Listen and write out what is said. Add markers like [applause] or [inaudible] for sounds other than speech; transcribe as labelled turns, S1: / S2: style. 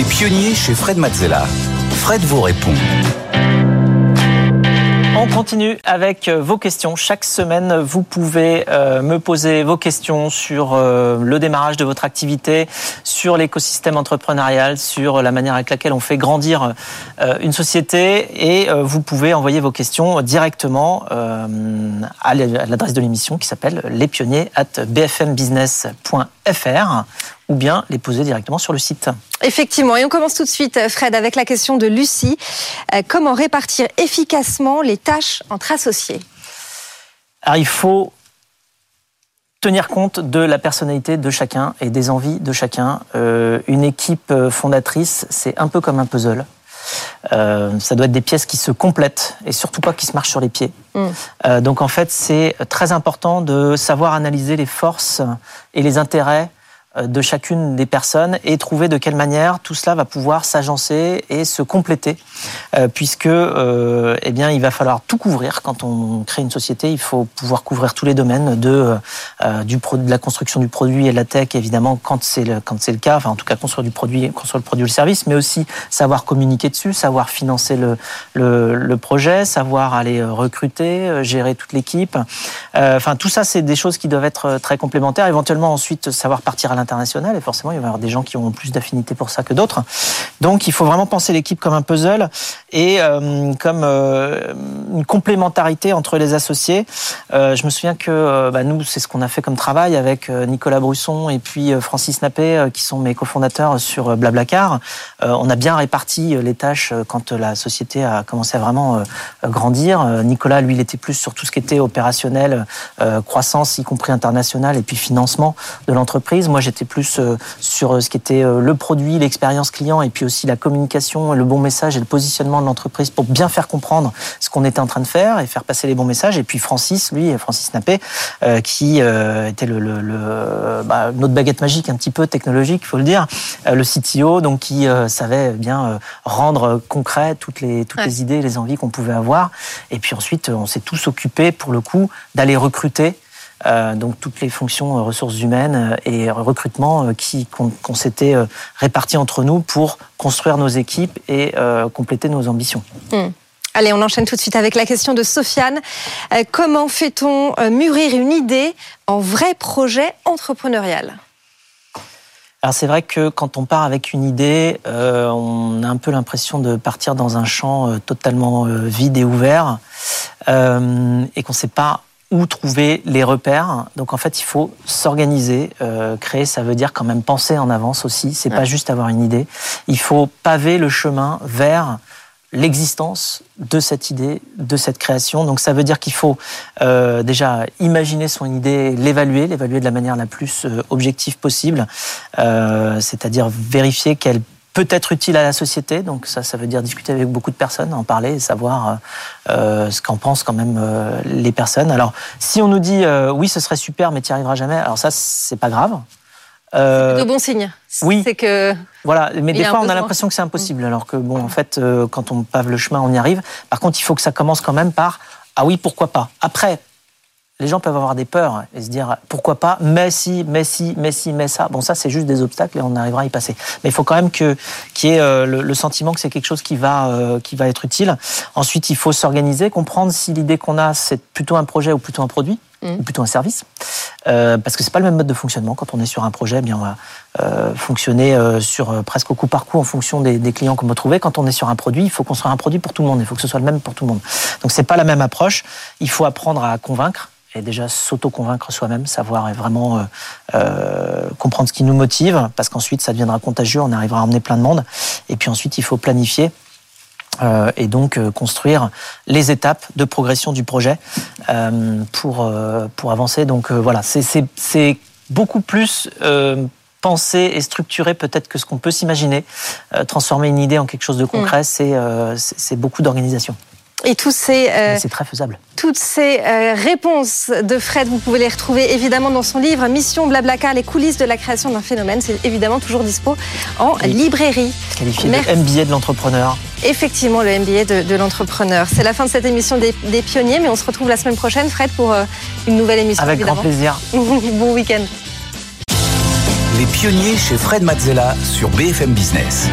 S1: Les pionniers chez Fred Mazzella. Fred vous répond.
S2: On continue avec euh, vos questions. Chaque semaine, vous pouvez euh, me poser vos questions sur euh, le démarrage de votre activité, sur l'écosystème entrepreneurial, sur la manière avec laquelle on fait grandir une société. Et vous pouvez envoyer vos questions directement à l'adresse de l'émission qui s'appelle lespionniers at bfmbusiness.fr ou bien les poser directement sur le site.
S3: Effectivement, et on commence tout de suite, Fred, avec la question de Lucie. Euh, comment répartir efficacement les tâches entre associés?
S2: Alors, il faut tenir compte de la personnalité de chacun et des envies de chacun. Euh, une équipe fondatrice, c'est un peu comme un puzzle. Euh, ça doit être des pièces qui se complètent et surtout pas qui se marchent sur les pieds. Mm. donc en fait, c'est très important de savoir analyser les forces et les intérêts euh, de chacune des personnes et trouver de quelle manière tout cela va pouvoir s'agencer et se compléter, euh, puisque euh, eh bien il va falloir tout couvrir quand on crée une société. Il faut pouvoir couvrir tous les domaines de du de la construction du produit et de la tech évidemment quand c'est le quand c'est le cas. Enfin en tout cas construire du produit, construire le produit ou le service, mais aussi savoir communiquer dessus, savoir financer le le, le projet, savoir aller recruter, gérer toute l'équipe. enfin tout ça c'est des choses qui doivent être très complémentaires. Éventuellement ensuite savoir partir à international et forcément il va y avoir des gens qui ont plus d'affinité pour ça que d'autres. Donc il faut vraiment penser l'équipe comme un puzzle et euh, comme euh, une complémentarité entre les associés. Euh, je me souviens que bah, nous c'est ce qu'on a fait comme travail avec Nicolas Brusson et puis Francis Nappé qui sont mes cofondateurs sur Blablacar. on a bien réparti les tâches quand la société a commencé à vraiment grandir. Nicolas lui il était plus sur tout ce qui était opérationnel, croissance y compris internationale et puis financement de l'entreprise. Moi j'étais plus euh, sur euh, ce qui était euh, le produit, l'expérience client et puis aussi la communication, le bon message et le positionnement de l'entreprise pour bien faire comprendre ce qu'on était en train de faire et faire passer les bons messages. Et puis Francis, lui, Francis Nappé, qui était le, le, bah, notre baguette magique un petit peu technologique, il faut le dire, le CTO, donc qui savait bien rendre concret toutes les toutes les idées, les envies qu'on pouvait avoir. Et puis ensuite, on s'est tous occupés pour le coup d'aller recruter donc toutes les fonctions euh, ressources humaines euh, et recrutement qui qu'on s'était répartis entre nous pour construire nos équipes et compléter nos ambitions.
S3: Hmm. Allez, on enchaîne tout de suite avec la question de Sofiane. comment fait-on mûrir une idée en vrai projet entrepreneurial?
S2: Alors c'est vrai que quand on part avec une idée, on a un peu l'impression de partir dans un champ totalement vide et ouvert et qu'on ne sait pas où trouver les repères. Donc en fait, il faut s'organiser. Euh, créer, ça veut dire quand même penser en avance aussi. C'est pas juste avoir une idée. Il faut paver le chemin vers l'existence de cette idée, de cette création. Donc ça veut dire qu'il faut euh, déjà imaginer son idée, l'évaluer, l'évaluer de la manière la plus euh, objective possible, euh, c'est-à-dire vérifier qu'elle peut être utile à la société. Donc ça, ça veut dire discuter avec beaucoup de personnes, en parler, savoir euh, euh, ce qu'en pensent quand même euh, les personnes. Alors, si on nous dit oui, ce serait super, mais tu n'y arriveras jamais, alors ça, c'est pas grave.
S3: De bon signe.
S2: Oui.
S3: C'est que.
S2: Voilà, mais des fois, on a l'impression que c'est impossible, alors que bon, en fait, quand on pave le chemin, on y arrive. Par contre, il faut que ça commence quand même par ah oui, pourquoi pas. Après, les gens peuvent avoir des peurs et se dire pourquoi pas, mais si, mais si, mais si, mais ça. Bon, ça, c'est juste des obstacles et on arrivera à y passer. Mais il faut quand même qu'il y ait euh, le, sentiment que c'est quelque chose qui va, euh, qui va être utile. Ensuite, il faut s'organiser, comprendre si l'idée qu'on a, c'est plutôt un projet ou plutôt un produit. Mmh. ou plutôt un service, euh, parce que c'est pas le même mode de fonctionnement. Quand on est sur un projet, eh bien on va euh, fonctionner euh, sur presque au coup par coup en fonction des, des clients qu'on va trouver. Quand on est sur un produit, il faut construire un produit pour tout le monde. Il faut que ce soit le même pour tout le monde. Donc c'est pas la même approche. Il faut apprendre à convaincre et déjà s'auto-convaincre soi-même, savoir vraiment euh, euh, comprendre ce qui nous motive, parce qu'ensuite ça deviendra contagieux, on arrivera à emmener plein de monde. Et puis ensuite, il faut planifier. Euh, et donc construire les étapes de progression du projet pour, pour avancer. Donc voilà, c'est beaucoup plus pensé et structuré peut-être que ce qu'on peut s'imaginer. transformer une idée en quelque chose de concret, mm. c'est beaucoup d'organisation.
S3: Et tous ces,
S2: euh, c'est très faisable.
S3: Toutes ces euh, réponses de Fred, vous pouvez les retrouver évidemment dans son livre Mission Blablacar, les coulisses de la création d'un phénomène. C'est évidemment toujours dispo en librairie.
S2: Qualifié de MBA de l'entrepreneur.
S3: Effectivement, le MBA de, l'entrepreneur. C'est la fin de cette émission des, pionniers, mais on se retrouve la semaine prochaine, Fred, pour euh, une nouvelle émission.
S2: Avec grand plaisir. [laughs]
S3: bon week-end.
S1: Les pionniers chez Fred Mazzella sur BFM Business.